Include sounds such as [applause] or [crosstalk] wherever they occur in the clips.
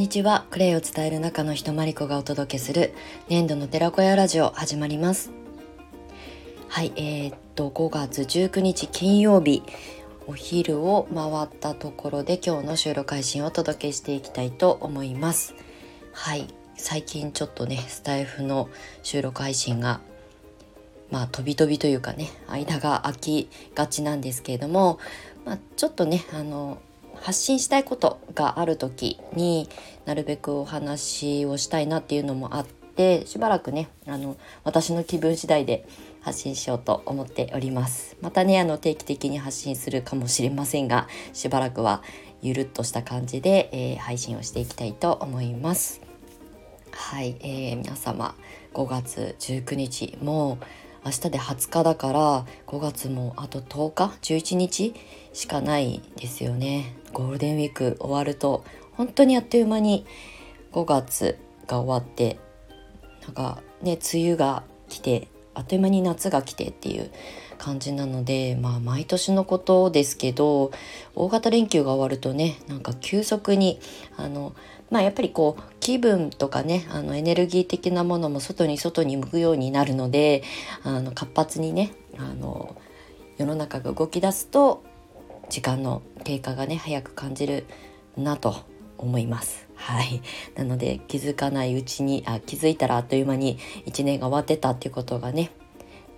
にちは。クレイを伝える中の人まりこがお届けする粘土の寺子屋ラジオ始まります。はいえー、っと5月19日金曜日お昼を回ったところで今日の収録配信をお届けしていきたいと思います。はい最近ちょっとねスタイフの収録配信がまあ飛び飛びというかね間が空きがちなんですけれども、まあ、ちょっとねあの発信したいことがある時になるべくお話をしたいなっていうのもあってしばらくねあの私の気分次第で発信しようと思っております。またねあの定期的に発信するかもしれませんがしばらくはゆるっとした感じで、えー、配信をしていきたいと思います。はい、えー、皆様5月19日もう明日で20日だから5月もあと10日？11日しかないですよね。ゴールデンウィーク終わると本当にあっという間に5月が終わってなんかね梅雨が来てあっという間に夏が来てっていう感じなのでまあ毎年のことですけど大型連休が終わるとねなんか急速にあのまあやっぱりこう気分とかねあのエネルギー的なものも外に外に向くようになるのであの活発にねあの世の中が動き出すと時間の経過がね早く感じるなと思います。はい、なので気づかないうちにあ気づいたらあっという間に1年が終わってたっていうことがね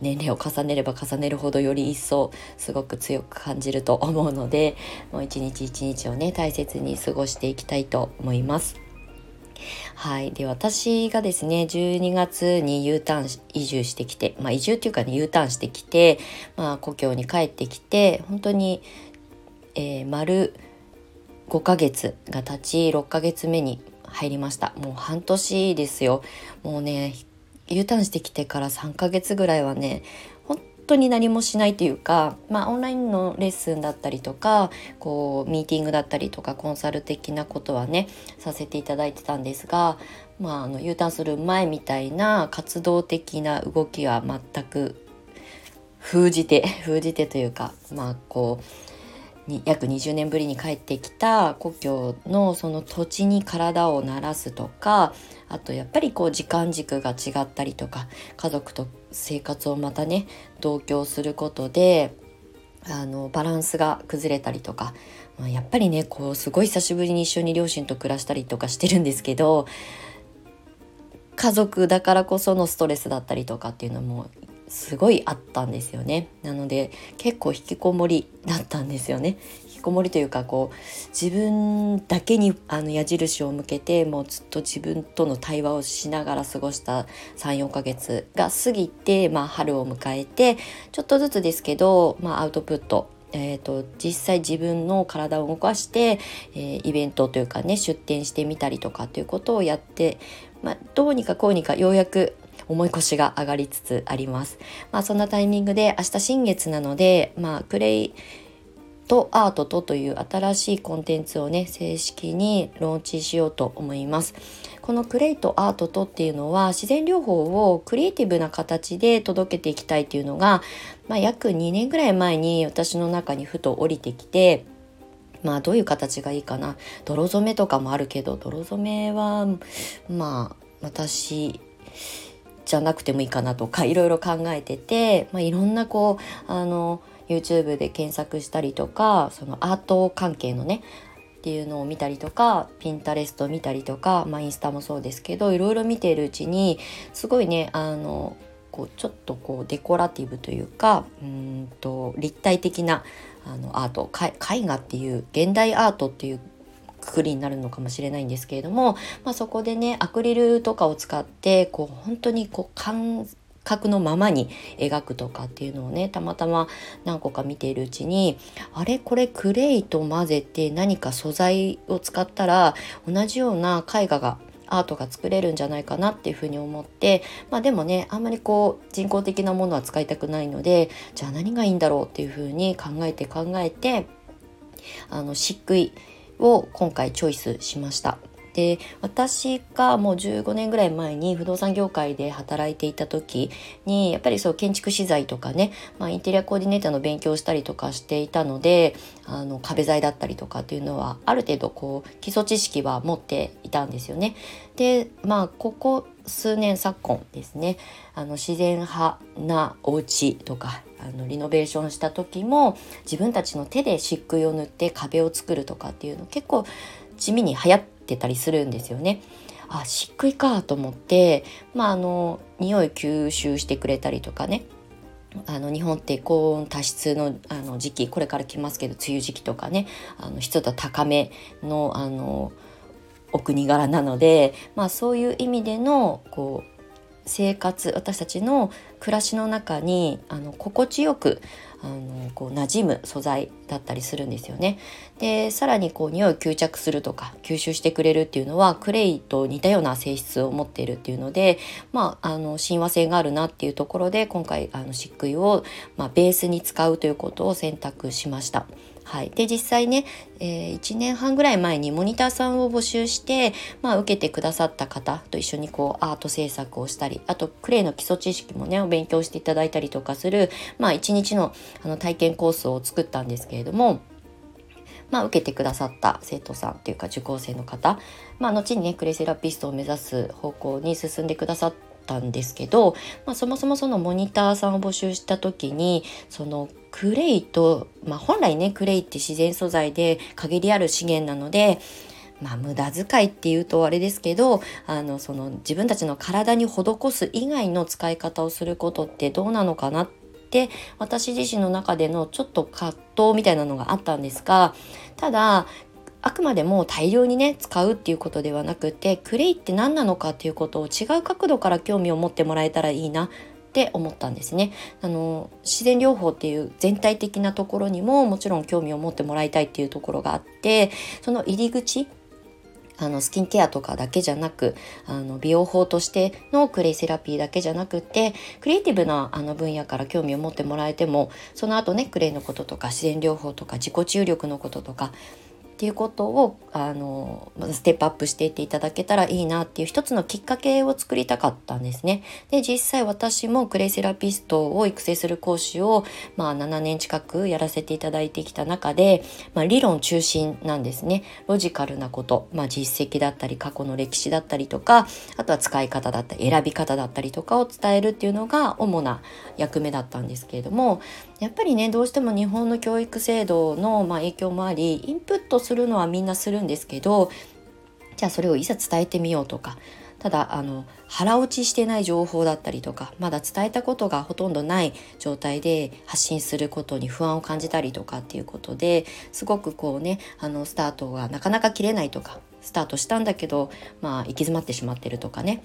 年齢を重ねれば重ねるほどより一層すごく強く感じると思うのでもう一日一日をね大切に過ごしていきたいと思います。はい。で、私がですね、12月に U ターン移住してきて、まあ移住っていうかね、U ターンしてきて、まあ故郷に帰ってきて、本当に、えー、丸5ヶ月が経ち6ヶ月目に入りました。もう半年ですよ。もうね U ターンしてきてから3ヶ月ぐらいはね本当に何もしないというか、まあ、オンラインのレッスンだったりとかこうミーティングだったりとかコンサル的なことはねさせていただいてたんですが、まあ、あの U ターンする前みたいな活動的な動きは全く封じて [laughs] 封じてというかまあこうに約20年ぶりに帰ってきた故郷のその土地に体を慣らすとかあとやっぱりこう時間軸が違ったりとか家族と生活をまたね同居することであのバランスが崩れたりとか、まあ、やっぱりねこうすごい久しぶりに一緒に両親と暮らしたりとかしてるんですけど家族だからこそのストレスだったりとかっていうのもすごいあったんですよね。なので結構引きこもりだったんですよね。引きこもりというかこう自分だけにあの矢印を向けてもうずっと自分との対話をしながら過ごした34ヶ月が過ぎて、まあ、春を迎えてちょっとずつですけど、まあ、アウトプットえーと、実際自分の体を動かして、えー、イベントというかね出店してみたりとかっていうことをやって、まあ、どうにかこうにかようやく重い腰が上がりつつあります。まあそんなタイミングで明日新月なので、まあクレイとアートとという新しいコンテンツをね正式にローンチしようと思いますこのクレイとアートとっていうのは自然療法をクリエイティブな形で届けていきたいっていうのが、まあ、約2年ぐらい前に私の中にふと降りてきてまあどういう形がいいかな泥染めとかもあるけど泥染めはまあ私じゃなくてもいいかなとかいろいろ考えてて、まあ、いろんなこうあの YouTube で検索したりとかそのアート関係のねっていうのを見たりとかピンタレスト見たりとか、まあ、インスタもそうですけどいろいろ見ているうちにすごいねあのこうちょっとこうデコラティブというかうんと立体的なあのアート絵画っていう現代アートっていうくくりになるのかもしれないんですけれども、まあ、そこでねアクリルとかを使ってこう本当にこう感覚のままに描くとかっていうのをねたまたま何個か見ているうちにあれ？これ？クレイと混ぜて何か素材を使ったら同じような絵画がアートが作れるんじゃないかなっていうふうに思ってまあでもねあんまりこう人工的なものは使いたくないのでじゃあ何がいいんだろうっていうふうに考えて考えてあの漆喰を今回チョイスしました。で私がもう15年ぐらい前に不動産業界で働いていた時にやっぱりそう建築資材とかね、まあ、インテリアコーディネーターの勉強をしたりとかしていたのであの壁材だったりとかっていうのはある程度こう基礎知識は持っていたんですよね。でまあここ数年昨今ですねあの自然派なお家とかあのリノベーションした時も自分たちの手で漆喰を塗って壁を作るとかっていうの結構地味に流行ってたりするんですよね。あ漆喰かと思ってまああの匂い吸収してくれたりとかねあの日本って高温多湿のあの時期これから来ますけど梅雨時期とかねあの湿度高めのあのお国柄なので、まあ、そういう意味でのこう生活私たちの暮らしの中にあの心地よくあのこう馴染む素材だったりするんですよね。でさらにこう匂いを吸着するとか吸収してくれるっていうのはクレイと似たような性質を持っているっていうので、まあ、あの親和性があるなっていうところで今回あの漆喰を、まあ、ベースに使うということを選択しました。はい、で実際ね、えー、1年半ぐらい前にモニターさんを募集して、まあ、受けてくださった方と一緒にこうアート制作をしたりあとクレイの基礎知識もねお勉強していただいたりとかする、まあ、1日のあの体験コースを作ったんですけれども。まあ、受けてくださった生徒さんっていうか受講生の方、まあ、後にねクレイセラピストを目指す方向に進んでくださったんですけど、まあ、そもそもそのモニターさんを募集した時にそのクレイと、まあ、本来ねクレイって自然素材で限りある資源なのでまあ無駄遣いっていうとあれですけどあのその自分たちの体に施す以外の使い方をすることってどうなのかなって私自身の中でのちょっと葛藤みたいなのがあったんですがただあくまでも大量にね使うっていうことではなくてクレイって何なのかっていうことを違う角度から興味を持ってもらえたらいいなって思ったんですね。あの自然療法っていう全体的なところにももちろん興味を持ってもらいたいっていうところがあってその入り口あのスキンケアとかだけじゃなくあの美容法としてのクレイセラピーだけじゃなくてクリエイティブなあの分野から興味を持ってもらえてもその後ねクレイのこととか自然療法とか自己注力のこととかっていうことをあのステップアップしていっていただけたらいいなっていう一つのきっかけを作りたかったんですね。で実際私もクレイセラピストを育成する講師を、まあ、7年近くやらせていただいてきた中で、まあ、理論中心なんですね。ロジカルなこと、まあ、実績だったり過去の歴史だったりとかあとは使い方だったり選び方だったりとかを伝えるっていうのが主な役目だったんですけれどもやっぱりねどうしても日本の教育制度の、まあ、影響もありインプットするのはみんなするんですけどじゃあそれをいざ伝えてみようとかただあの腹落ちしてない情報だったりとかまだ伝えたことがほとんどない状態で発信することに不安を感じたりとかっていうことですごくこうねあのスタートがなかなか切れないとかスタートしたんだけどまあ行き詰まってしまってるとかね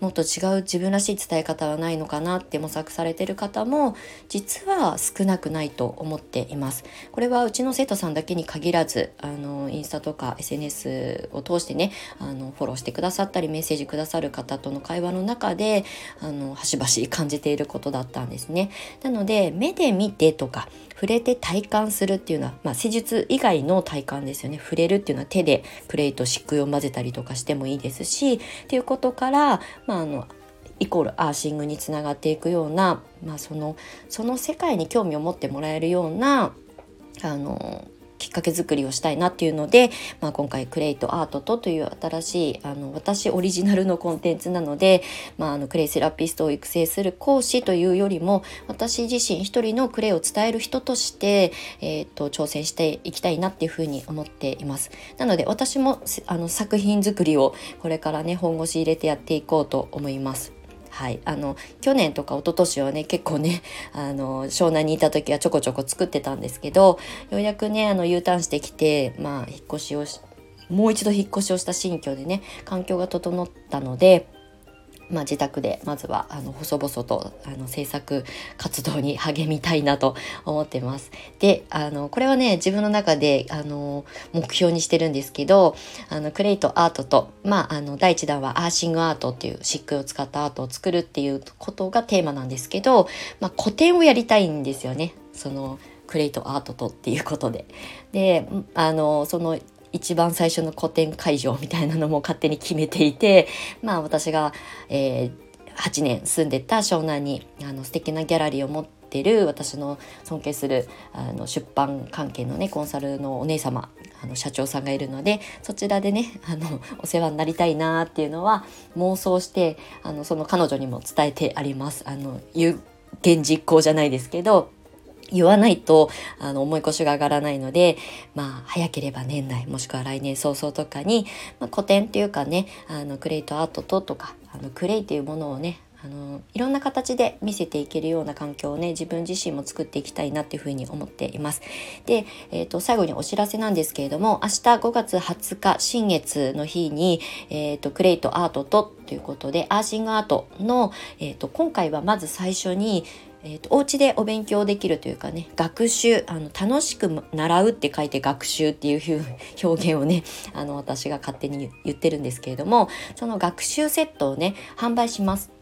もっと違う自分らしい伝え方はないのかなって模索されてる方も実は少なくないと思っています。これはうちの生徒さんだけに限らずあのインスタとか SNS を通してねあのフォローしてくださったりメッセージくださる方との会話の中であの端々感じていることだったんですね。なので目で見てとか触れて体感するっていうのは、まあ、施術以外の体感ですよね。触れるっていうのは手でプレート漆喰を混ぜたりとかしてもいいですしっていうことから、まあ、あのイコールアーシングにつながっていくような、まあ、そのその世界に興味を持ってもらえるようなあのきっかけ作りをしたいなっていうので、まあ、今回「クレイとアートと」という新しいあの私オリジナルのコンテンツなので、まあ、あのクレイセラピストを育成する講師というよりも私自身一人のクレイを伝える人として、えーと、挑戦していきたいなっていうふうに思っています。なので私もあの作品作りをこれからね本腰入れてやっていこうと思います。はい、あの去年とか一昨年はね結構ね [laughs] あの湘南にいた時はちょこちょこ作ってたんですけどようやくねあの U ターンしてきてまあ引っ越しをしもう一度引っ越しをした新居でね環境が整ったのでまあ、自宅でまずはあの細々とあの制作活動に励みたいなと思ってます。であのこれはね自分の中であの目標にしてるんですけどあのクレイとアートと、まあ、あの第1弾はアーシングアートっていう漆喰を使ったアートを作るっていうことがテーマなんですけど、まあ、個展をやりたいんですよね。そのクレイとアートとっていうことで。であのその一番最初の個展会場みたいなのも勝手に決めていてまあ私が、えー、8年住んでた湘南にあの素敵なギャラリーを持ってる私の尊敬するあの出版関係のねコンサルのお姉様あの社長さんがいるのでそちらでねあのお世話になりたいなっていうのは妄想してあのその彼女にも伝えてあります。あの有言実行じゃないですけど言わないとあの重い腰が上がらないので、まあ、早ければ年内もしくは来年早々とかに、まあ、古典っていうかねあのクレイとアートととかあのクレイっていうものをねあのいろんな形で見せていけるような環境をね自分自身も作っていきたいなっていうふうに思っています。で、えーと、最後にお知らせなんですけれども明日5月20日新月の日に、えーと、クレイとアートとということでアーシングアートの、えーと、今回はまず最初にえーと、お家でお勉強できるというかね学習あの楽しく習うって書いて学習っていう [laughs] 表現をねあの私が勝手に言ってるんですけれどもその学習セットをね販売します。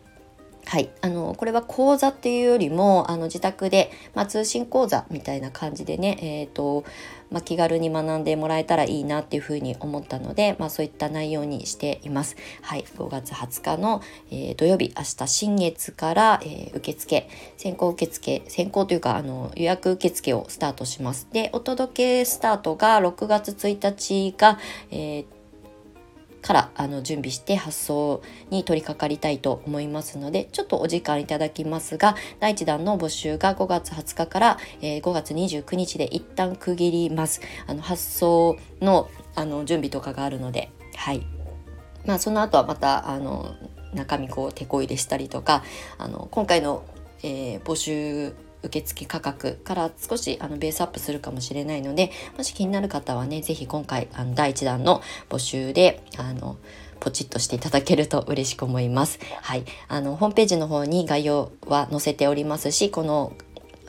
はい、あのこれは講座っていうよりもあの自宅で、まあ、通信講座みたいな感じでね、えーとまあ、気軽に学んでもらえたらいいなっていうふうに思ったので、まあ、そういった内容にしています。はい、5月20日の、えー、土曜日明日新月から、えー、受付先行受付先行というかあの予約受付をスタートします。でお届けスタートが6月1日が、えーからあの準備して発送に取り掛かりたいと思いますのでちょっとお時間いただきますが第1弾の募集が5月20日から、えー、5月29日で一旦区切ります。あの発送のあの準備とかがあるのではい。まあその後はまたあの中身こう手こ入れしたりとかあの今回の、えー、募集受付価格から少しあのベースアップするかもしれないのでもし気になる方はね是非今回あの第1弾の募集であのポチッとしていただけると嬉しく思います。はい。あの、ホームページの方に概要は載せておりますし、この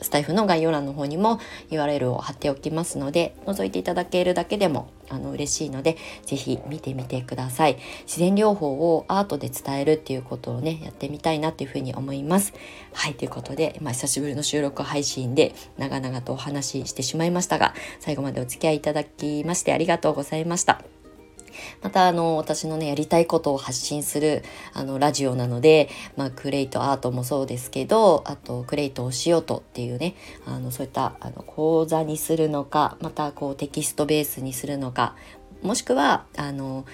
スタイフの概要欄の方にも URL を貼っておきますので覗いていただけるだけでもあの嬉しいので是非見てみてください。自然療法をアートで伝えるっていうことをねやってみたいなっていうふうに思います。はいということで、まあ、久しぶりの収録配信で長々とお話ししてしまいましたが最後までお付き合いいただきましてありがとうございました。またあの私のねやりたいことを発信するあのラジオなので、まあ、クレイトアートもそうですけどあとクレイトおしよとっていうねあのそういったあの講座にするのかまたこうテキストベースにするのかもしくはあの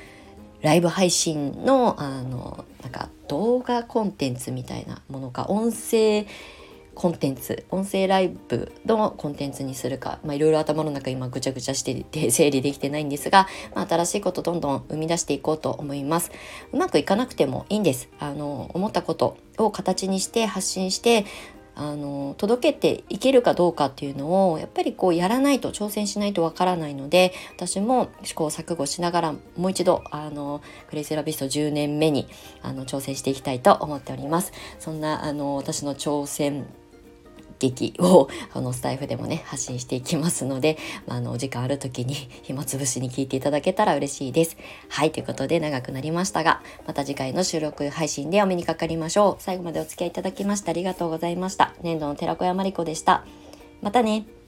ライブ配信のあのなんか動画コンテンツみたいなものか音声コンテンツ音声ライブのコンテンツにするか、いろいろ頭の中今ぐちゃぐちゃしてて [laughs] 整理できてないんですが、まあ、新しいことどんどん生み出していこうと思います。うまくいかなくてもいいんです。あの思ったことを形にして発信してあの届けていけるかどうかっていうのをやっぱりこうやらないと挑戦しないとわからないので私も試行錯誤しながらもう一度あのクレイセラビスト10年目にあの挑戦していきたいと思っております。そんなあの私の挑戦劇をこのスタイフでもね発信していきますので、まあ、あのお時間ある時に暇つぶしに聞いていただけたら嬉しいです。はいということで長くなりましたがまた次回の収録配信でお目にかかりましょう。最後までお付き合いいただきましてありがとうございました。年度の寺子屋まりこでした。またね。